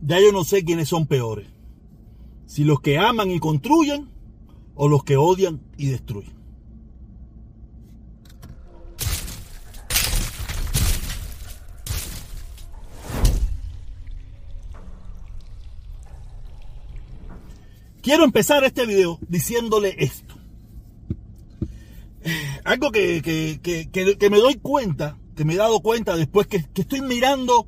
ya yo no sé quiénes son peores. Si los que aman y construyen o los que odian y destruyen. Quiero empezar este video diciéndole esto. Algo que, que, me doy cuenta, que me he dado cuenta después que, estoy mirando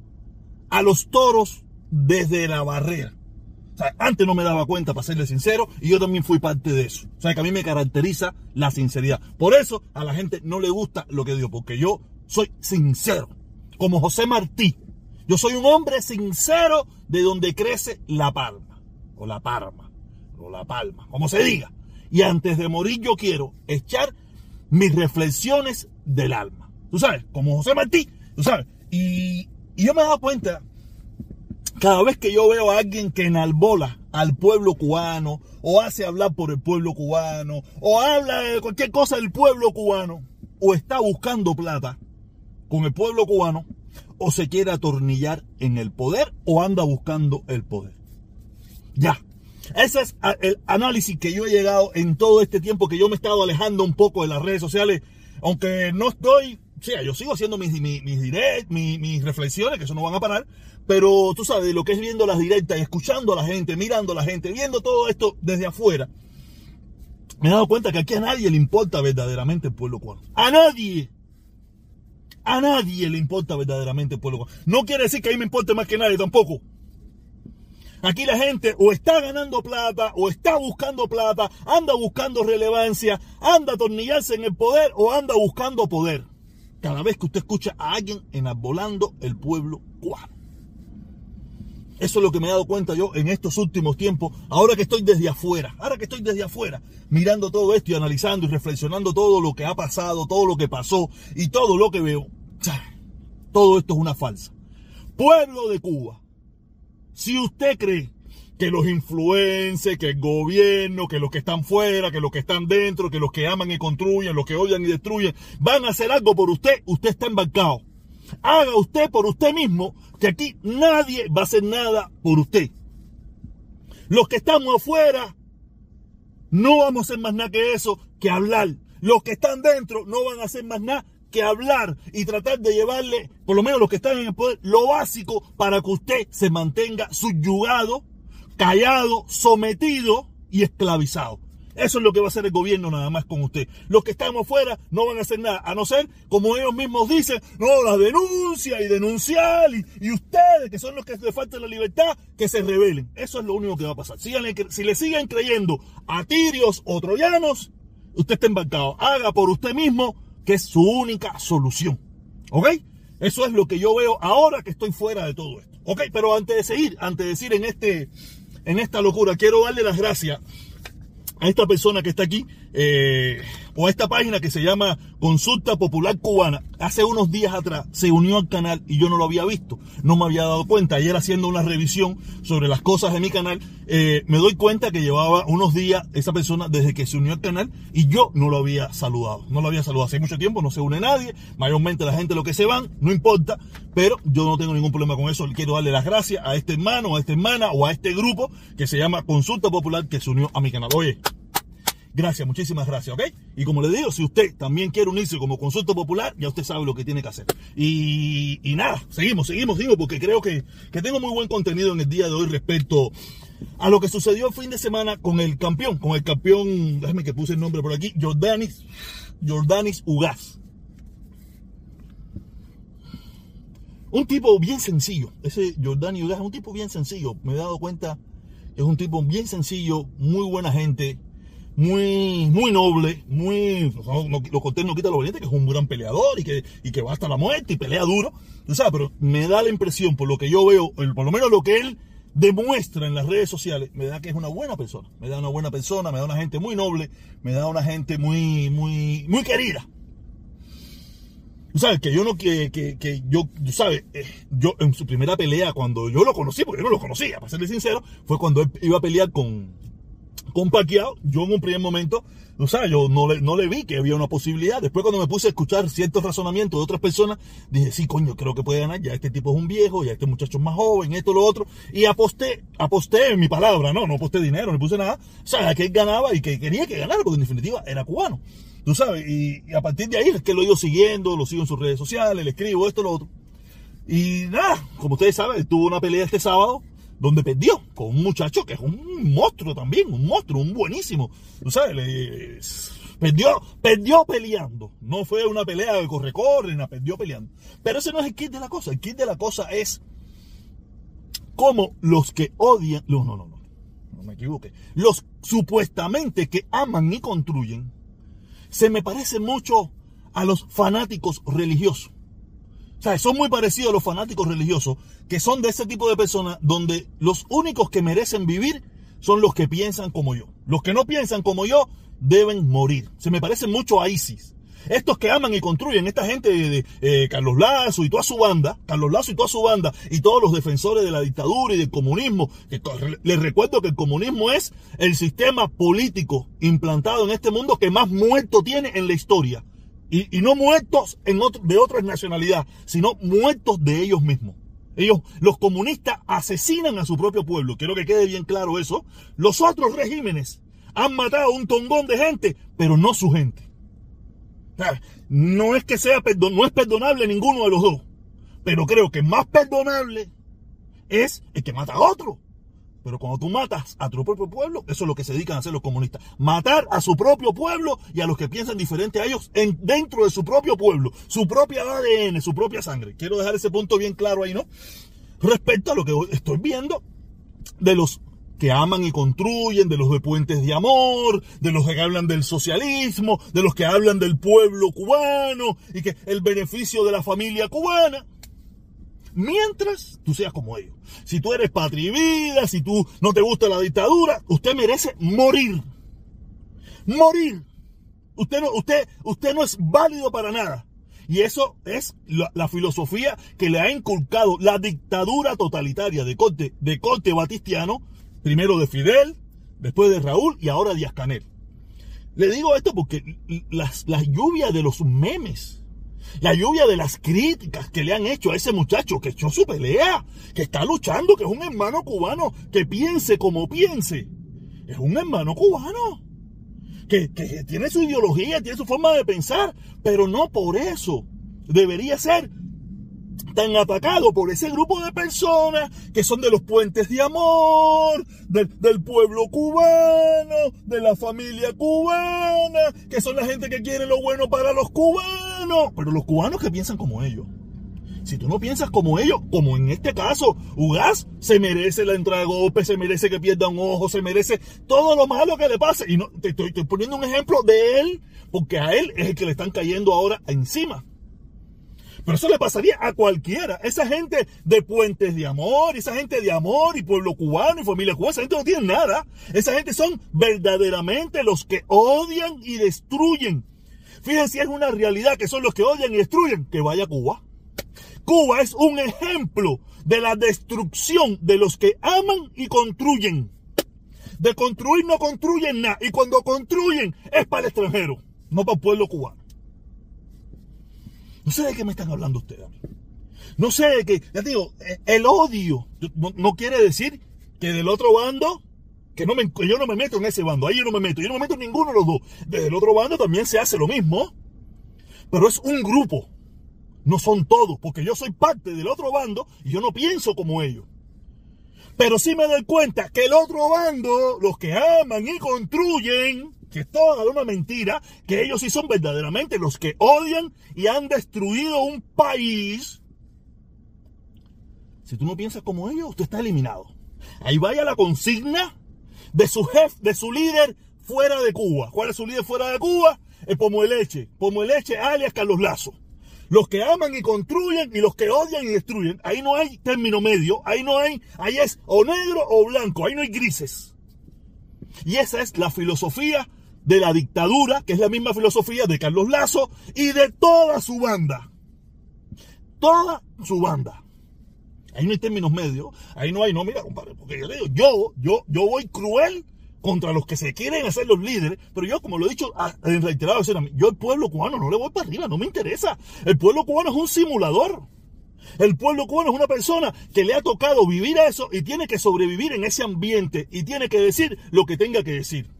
a los toros desde la barrera. Antes no me daba cuenta, para serle sincero, y yo también fui parte de eso. O sea, que a mí me caracteriza la sinceridad. Por eso a la gente no le gusta lo que digo, porque yo soy sincero. Como José Martí. Yo soy un hombre sincero de donde crece la palma. O la parma o la palma, como se diga. Y antes de morir yo quiero echar mis reflexiones del alma. Tú sabes, como José Martí, tú sabes. Y, yo me he dado cuenta, cada vez que yo veo a alguien que enalbola al pueblo cubano, o hace hablar por el pueblo cubano, o habla de cualquier cosa del pueblo cubano, o está buscando plata con el pueblo cubano, o se quiere atornillar en el poder, o anda buscando el poder. Ya, ese es el análisis que yo he llegado en todo este tiempo que yo me he estado alejando un poco de las redes sociales, aunque no estoy, o sea, yo sigo haciendo mis, mis, mis, reflexiones, que eso no van a parar, pero tú sabes, lo que es viendo las directas, escuchando a la gente, mirando a la gente, viendo todo esto desde afuera, me he dado cuenta que aquí a nadie le importa verdaderamente el pueblo cubano. A nadie. A nadie le importa verdaderamente el pueblo cubano. No quiere decir que a mí me importe más que nadie tampoco. Aquí la gente o está ganando plata o está buscando plata, anda buscando relevancia, anda a atornillarse en el poder o anda buscando poder. Cada vez que usted escucha a alguien enarbolando el pueblo cubano. Eso es lo que me he dado cuenta yo en estos últimos tiempos, ahora que estoy desde afuera, ahora que estoy desde afuera, mirando todo esto y analizando y reflexionando todo lo que ha pasado, todo lo que pasó y todo lo que veo. Todo esto es una falsa. Pueblo de Cuba, si usted cree que los influencers, que el gobierno, que los que están fuera, que los que están dentro, que los que aman y construyen, los que odian y destruyen, van a hacer algo por usted, usted está embarcado. Haga usted por usted mismo, que aquí nadie va a hacer nada por usted. Los que estamos afuera, no vamos a hacer más nada que eso, que hablar. Los que están dentro no van a hacer más nada que hablar y tratar de llevarle, por lo menos los que están en el poder, lo básico para que usted se mantenga subyugado, callado, sometido y esclavizado. Eso es lo que va a hacer el gobierno nada más con usted. Los que estamos afuera no van a hacer nada, a no ser, como ellos mismos dicen, no, la denuncia y denunciar, y, ustedes, que son los que le faltan la libertad, que se rebelen. Eso es lo único que va a pasar. si le siguen creyendo a tirios o troyanos, usted está embarcado. Haga por usted mismo que es su única solución. ¿Ok? Eso es lo que yo veo ahora que estoy fuera de todo esto. ¿Ok? Pero antes de seguir, antes de decir en, este, en esta locura, quiero darle las gracias a esta persona que está aquí, eh, o esta página que se llama Consulta Popular Cubana, hace unos días atrás se unió al canal y yo no lo había visto, no me había dado cuenta. Ayer haciendo una revisión sobre las cosas de mi canal, eh, me doy cuenta que llevaba unos días esa persona desde que se unió al canal y yo no lo había saludado. No lo había saludado hace mucho tiempo, no se une nadie, mayormente la gente lo que se van, no importa, pero yo no tengo ningún problema con eso. Quiero darle las gracias a este hermano, a esta hermana o a este grupo que se llama Consulta Popular que se unió a mi canal. Oye, Gracias, muchísimas gracias, ¿ok? Y como le digo, si usted también quiere unirse como consulta popular, ya usted sabe lo que tiene que hacer. Y, nada, seguimos, seguimos, digo, porque creo que, tengo muy buen contenido en el día de hoy respecto a lo que sucedió el fin de semana con el campeón, con el campeón, déjame que puse el nombre por aquí, Jordanis, Jordanis Ugaz. Un tipo bien sencillo, ese Jordanis Ugaz es un tipo bien sencillo, me he dado cuenta, es un tipo bien sencillo, muy buena gente, muy, muy noble, muy, no, lo conté no quita lo valiente, que es un gran peleador y que, y que va hasta la muerte y pelea duro, tú sabes, pero me da la impresión, por lo que yo veo, por lo menos lo que él demuestra en las redes sociales, me da que es una buena persona, me da una buena persona, me da una gente muy noble, me da una gente muy, muy, muy querida. Tú sabes que yo no, que, que, que yo, tú sabes, eh, yo en su primera pelea, cuando yo lo conocí, porque yo no lo conocía, para serle sincero, fue cuando él iba a pelear con, con yo en un primer momento, o sea, yo no le, no le vi que había una posibilidad. Después cuando me puse a escuchar ciertos razonamientos de otras personas, dije, sí, coño, creo que puede ganar, ya este tipo es un viejo, ya este muchacho es más joven, esto, lo otro. Y aposté, aposté en mi palabra, no, no aposté dinero, no puse nada. O sea, que él ganaba y que quería que ganara, porque en definitiva era cubano. Tú sabes, y, y a partir de ahí es que lo he ido siguiendo, lo sigo en sus redes sociales, le escribo esto, lo otro. Y nada, como ustedes saben, tuvo una pelea este sábado donde perdió con un muchacho que es un monstruo también, un monstruo, un buenísimo. Tú sabes, le, perdió, perdió peleando. No fue una pelea de corre-corre, perdió peleando. Pero ese no es el kit de la cosa. El kit de la cosa es como los que odian, no, no, no, no, no me equivoque, los supuestamente que aman y construyen, se me parece mucho a los fanáticos religiosos. O sea, son muy parecidos a los fanáticos religiosos, que son de ese tipo de personas donde los únicos que merecen vivir son los que piensan como yo. Los que no piensan como yo deben morir. Se me parece mucho a ISIS. Estos que aman y construyen, esta gente de, eh, Carlos Lazo y toda su banda, Carlos Lazo y toda su banda, y todos los defensores de la dictadura y del comunismo, les recuerdo que el comunismo es el sistema político implantado en este mundo que más muerto tiene en la historia. Y, no muertos en de otras nacionalidades, sino muertos de ellos mismos. Ellos, los comunistas, asesinan a su propio pueblo. Quiero que quede bien claro eso. Los otros regímenes han matado un tongón de gente, pero no su gente. No es que sea no es perdonable ninguno de los dos. Pero creo que más perdonable es el que mata a otro. Pero cuando tú matas a tu propio pueblo, eso es lo que se dedican a hacer los comunistas. Matar a su propio pueblo y a los que piensan diferente a ellos en, dentro de su propio pueblo, su propia ADN, su propia sangre. Quiero dejar ese punto bien claro ahí, ¿no? Respecto a lo que estoy viendo de los que aman y construyen, de los de puentes de amor, de los que hablan del socialismo, de los que hablan del pueblo cubano y que el beneficio de la familia cubana mientras tú seas como ellos. Si tú eres patrivida, si tú no te gusta la dictadura, usted merece morir. Morir. Usted no, usted, usted no es válido para nada. Y eso es la, filosofía que le ha inculcado la dictadura totalitaria de corte, de corte batistiano, primero de Fidel, después de Raúl y ahora Díaz Canel. Le digo esto porque las, las lluvias de los memes la lluvia de las críticas que le han hecho a ese muchacho que echó su pelea, que está luchando, que es un hermano cubano, que piense como piense. Es un hermano cubano. Que, que tiene su ideología, tiene su forma de pensar, pero no por eso debería ser tan atacado por ese grupo de personas que son de los puentes de amor, del pueblo cubano, de la familia cubana, que son la gente que quiere lo bueno para los cubanos, pero los cubanos que piensan como ellos. Si tú no piensas como ellos, como en este caso, Ugas se merece la entrada de golpe, se merece que pierda un ojo, se merece todo lo malo que le pase. Y no, te estoy poniendo un ejemplo de él, porque a él es el que le están cayendo ahora encima. Pero eso le pasaría a cualquiera. Esa gente de puentes de amor, esa gente de amor y pueblo cubano y familia cubana, esa gente no tiene nada. Esa gente son verdaderamente los que odian y destruyen. Fíjense, es una realidad que son los que odian y destruyen. Que vaya a Cuba. Cuba es un ejemplo de la destrucción de los que aman y construyen. De construir no construyen nada. Y cuando construyen es para el extranjero, no para el pueblo cubano. No sé de qué me están hablando ustedes. No sé de qué. Ya digo, eh, el odio no, quiere decir que del otro bando, que no me, yo no me meto en ese bando. Ahí yo no me meto. Yo no me meto en ninguno de los dos. Desde el otro bando también se hace lo mismo. Pero es un grupo. No son todos. Porque yo soy parte del otro bando y yo no pienso como ellos. Pero sí me doy cuenta que el otro bando, los que aman y construyen, que es toda una mentira, que ellos sí son verdaderamente los que odian y han destruido un país. Si tú no piensas como ellos, usted está eliminado. Ahí vaya la consigna de su jefe, de su líder fuera de Cuba. ¿Cuál es su líder fuera de Cuba? El Pomoeleche. Pomoeleche alias Carlos Lazo. Los que aman y construyen y los que odian y destruyen. Ahí no hay término medio. Ahí no hay, ahí es o negro o blanco. Ahí no hay grises. Y esa es la filosofía de la dictadura, que es la misma filosofía de Carlos Lazo y de toda su banda. Toda su banda. Ahí no hay términos medios, ahí no hay, no, mira, compadre, porque yo digo, yo, yo, yo voy cruel contra los que se quieren hacer los líderes, pero yo, como lo he dicho en reiterado yo el pueblo cubano no le voy para arriba, no me interesa. El pueblo cubano es un simulador. El pueblo cubano es una persona que le ha tocado vivir eso y tiene que sobrevivir en ese ambiente y tiene que decir lo que tenga que decir.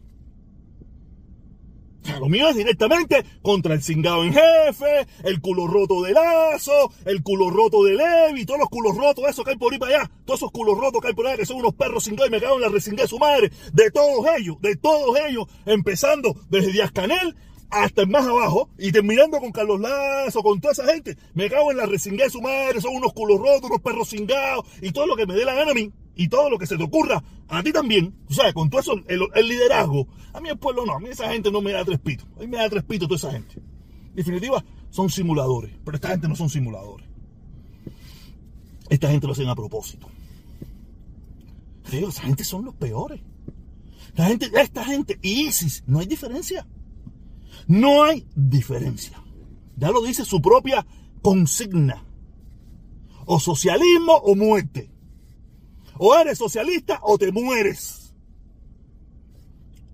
Lo mío es directamente contra el cingado en jefe, el culo roto de Lazo, el culo roto de Levi, todos los culos rotos, eso que hay por ahí para allá, todos esos culos rotos que hay por allá, que son unos perros cingados y me cago en la resingada de su madre, de todos ellos, de todos ellos, empezando desde Díaz Canel hasta más abajo y terminando con Carlos Lazo, con toda esa gente. Me cago en la resingada de su madre, son unos culos rotos, unos perros cingados y todo lo que me dé la gana a mí y todo lo que se te ocurra a ti también. O sea, con todo eso, el, liderazgo. A mí el pueblo no, a mí esa gente no me da tres pitos. A mí me da tres pitos toda esa gente. En definitiva, son simuladores, pero esta gente no son simuladores. Esta gente lo hacen a propósito. esa gente son los peores. Esta gente, esta gente ISIS, no hay diferencia. No hay diferencia. Ya lo dice su propia consigna. O socialismo o muerte. O eres socialista o te mueres.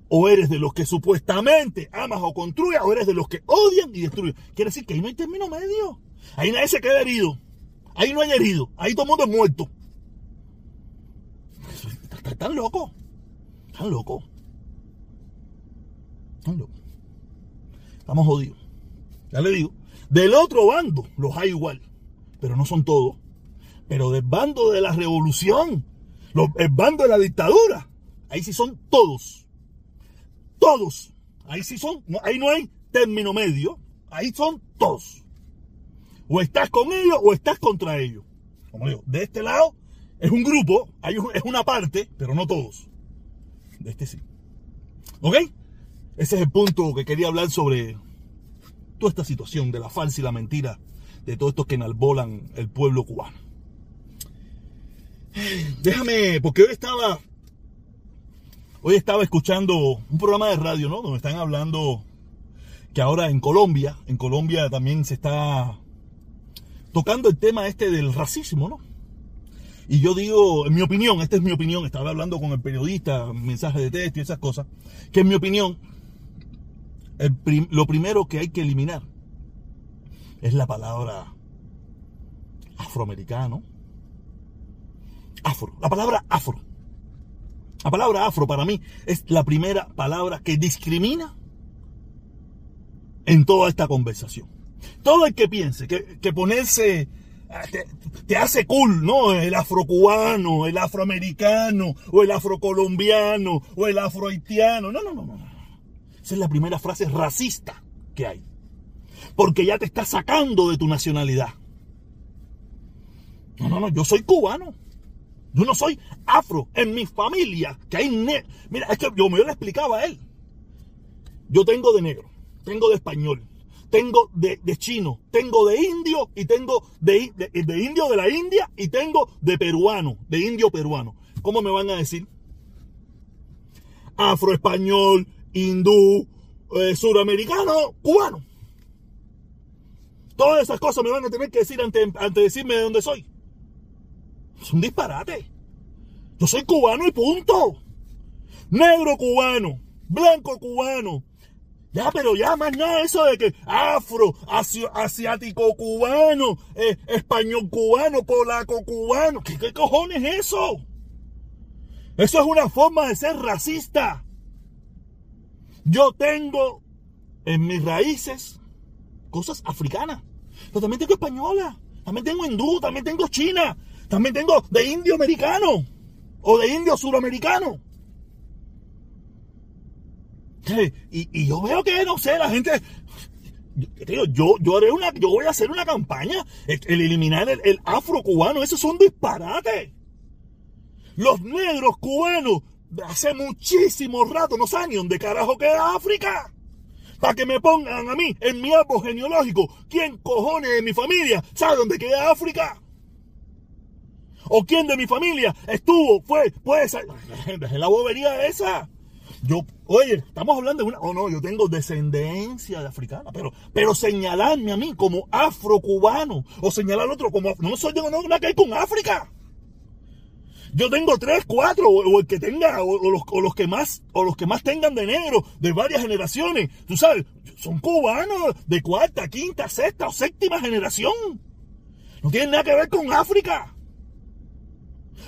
O eres de los que supuestamente amas o construyes, o eres de los que odian y destruyen. Quiere decir que ahí no hay término medio. Ahí nadie se queda herido. Ahí no hay herido. Ahí todo el mundo es muerto. Están locos. Están locos. Están locos. Estamos jodidos. Ya le digo. Del otro bando los hay igual. Pero no son todos. Pero del bando de la revolución, los, el bando de la dictadura, ahí sí son todos. Todos. Ahí sí son. ahí no hay término medio. Ahí son todos. O estás con ellos o estás contra ellos. Como digo, de este lado es un grupo, hay es una parte, pero no todos. De este sí. ¿Ok? Ese es el punto que quería hablar sobre toda esta situación de la falsa y la mentira de todos estos que enalbolan el pueblo cubano. Déjame, porque hoy estaba, hoy estaba escuchando un programa de radio, ¿no? Donde están hablando que ahora en Colombia, en Colombia también se está tocando el tema este del racismo, ¿no? Y yo digo, en mi opinión, esta es mi opinión, estaba hablando con el periodista, mensaje de texto y esas cosas, que en mi opinión, lo primero que hay que eliminar es la palabra afroamericano. Afro, la palabra afro. La palabra afro para mí es la primera palabra que discrimina en toda esta conversación. Todo el que piense que, ponerse ah, te, te, hace cool, ¿no? El afrocubano, el afroamericano, o el afrocolombiano, o el afrohaitiano. No, no, no, no. Esa es la primera frase racista que hay. Porque ya te está sacando de tu nacionalidad. No, no, no, yo soy cubano. Yo no soy afro. En mi familia, que hay negro. Mira, es que yo me lo explicaba a él. Yo tengo de negro, tengo de español, tengo de, chino, tengo de indio y tengo de, de, indio de la India y tengo de peruano, de indio peruano. ¿Cómo me van a decir? Afro español, hindú, eh, suramericano, cubano. Todas esas cosas me van a tener que decir antes, de decirme de dónde soy. Es un disparate. Yo soy cubano y punto. Negro cubano, blanco cubano. Ya, pero ya más nada eso de que afro, asiático cubano, eh, español cubano, polaco cubano. ¿Qué, ¿Qué cojones es eso? Eso es una forma de ser racista. Yo tengo en mis raíces cosas africanas, pero también tengo española, también tengo hindú, también tengo china, también tengo de indio americano o de indio suramericano. Y, yo veo que, no sé, la gente... Yo, yo, haré una, yo voy a hacer una campaña, el, eliminar el, el afro cubano, eso es un disparate. Los negros cubanos hace muchísimo rato no saben ni dónde carajo queda África. Para que me pongan a mí en mi árbol genealógico, ¿quién cojones de mi familia sabe dónde queda África? ¿O quién de mi familia estuvo, fue, puede ser? La bobería esa. Yo, oye, estamos hablando de una. Oh, no, yo tengo descendencia de africana, pero, pero señalarme a mí como afrocubano o señalar al otro como. No soy de nada que hay con África. Yo tengo tres, cuatro, o, el que tenga, o, los, o, los, que más, o los que más tengan de negro, de varias generaciones. Tú sabes, son cubanos de cuarta, quinta, sexta o séptima generación. No tienen nada que ver con África.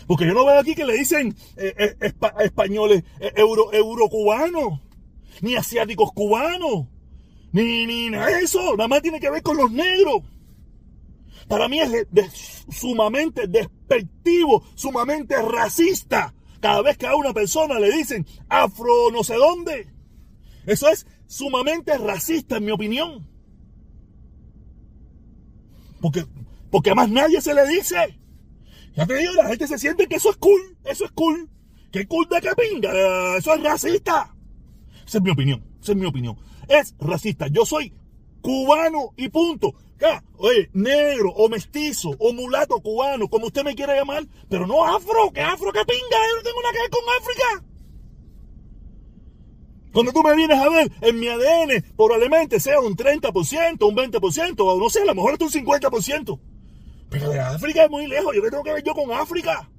Porque yo no veo aquí que le dicen eh, eh, españoles, eh, euro, eurocubanos, ni asiáticos cubanos, ni, ni nada de eso. Nada más tiene que ver con los negros. Para mí es sumamente despectivo, sumamente racista. Cada vez que a una persona le dicen afro no sé dónde. Eso es sumamente racista en mi opinión. Porque, porque más nadie se le dice. Ya te digo, la gente se siente que eso es cool, eso es cool. ¿Qué cool de que pinga? Eso es racista. Esa es mi opinión, esa es mi opinión. Es racista. Yo soy cubano y punto. Oye, negro o mestizo o mulato cubano, como usted me quiera llamar, pero no afro, que afro, que pinga, yo no tengo nada que ver con África. Cuando tú me vienes a ver, en mi ADN probablemente sea un 30%, un 20%, o no sé, a lo mejor es un 50%. Pero de África es muy lejos. ¿Yo qué tengo que ver yo con África?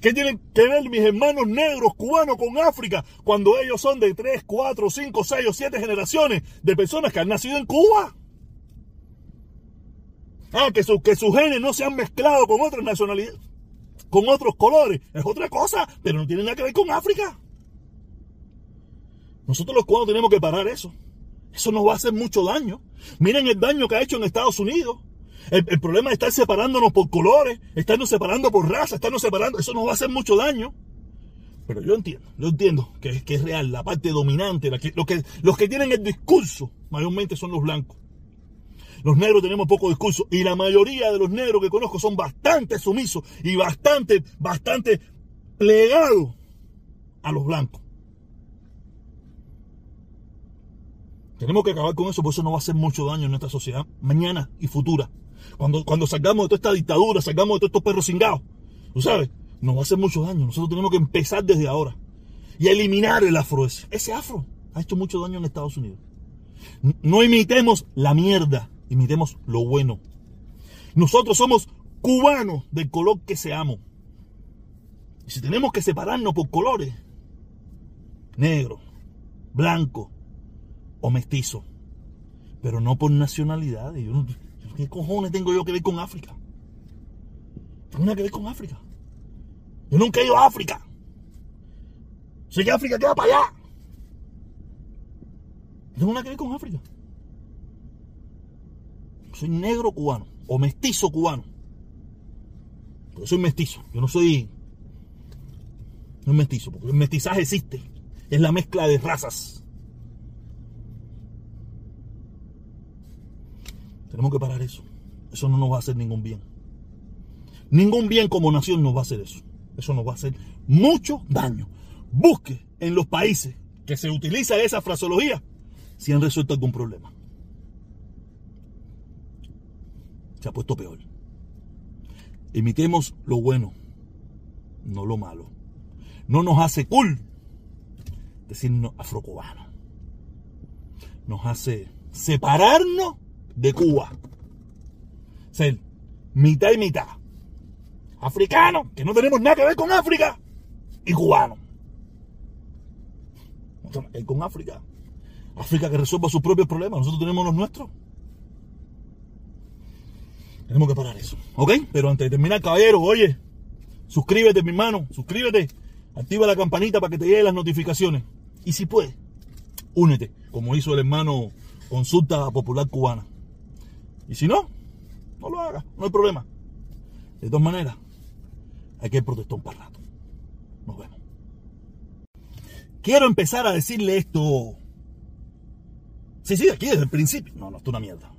¿Qué tienen que ver mis hermanos negros cubanos con África cuando ellos son de 3, 4, 5, 6 o 7 generaciones de personas que han nacido en Cuba? Ah, que, que sus genes no se han mezclado con otras nacionalidades, con otros colores. Es otra cosa, pero no tiene nada que ver con África. Nosotros los cubanos tenemos que parar eso. Eso nos va a hacer mucho daño. Miren el daño que ha hecho en Estados Unidos. El, problema es estar separándonos por colores, estarnos separando por raza, estarnos separando. Eso nos va a hacer mucho daño. Pero yo entiendo, yo entiendo que, es real, la parte dominante, la que, los que tienen el discurso mayormente son los blancos. Los negros tenemos poco discurso y la mayoría de los negros que conozco son bastante sumisos y bastante, bastante plegados a los blancos. Tenemos que acabar con eso, porque eso no va a hacer mucho daño en nuestra sociedad mañana y futura. Cuando, cuando salgamos de toda esta dictadura, salgamos de todos estos perros cingados, ¿tú sabes? Nos va a hacer mucho daño. Nosotros tenemos que empezar desde ahora y eliminar el afro ese. Ese afro ha hecho mucho daño en Estados Unidos. No imitemos la mierda, imitemos lo bueno. Nosotros somos cubanos del color que seamos. Y si tenemos que separarnos por colores, negro, blanco o mestizo, pero no por nacionalidad. ¿Qué cojones tengo yo que ver con África? Tengo nada que ver con África. Yo nunca he ido a África. Sé que África queda para allá. Tengo nada que ver con África. Soy negro cubano o mestizo cubano. Yo soy mestizo. Yo no soy. No es mestizo, porque el mestizaje existe. Es la mezcla de razas. Tenemos que parar eso. Eso no nos va a hacer ningún bien. Ningún bien como nación nos va a hacer eso. Eso nos va a hacer mucho daño. Busque en los países que se utiliza esa fraseología si han resuelto algún problema. Se ha puesto peor. Imitemos lo bueno, no lo malo. No nos hace cool decirnos afrocubano. Nos hace separarnos de Cuba. Ser mitad y mitad. Africano, que no tenemos nada que ver con África, y cubano. No con África. África que resuelva sus propios problemas. Nosotros tenemos los nuestros. Tenemos que parar eso. ¿Ok? Pero antes de terminar, caballero, oye, suscríbete, mi hermano, suscríbete. Activa la campanita para que te lleguen las notificaciones. Y si puedes, únete, como hizo el hermano Consulta Popular Cubana. Y si no, no lo haga, no hay problema. De todas maneras, hay que protestar un par rato. Nos vemos. Quiero empezar a decirle esto. Sí, sí, aquí desde el principio. No, no, es una mierda.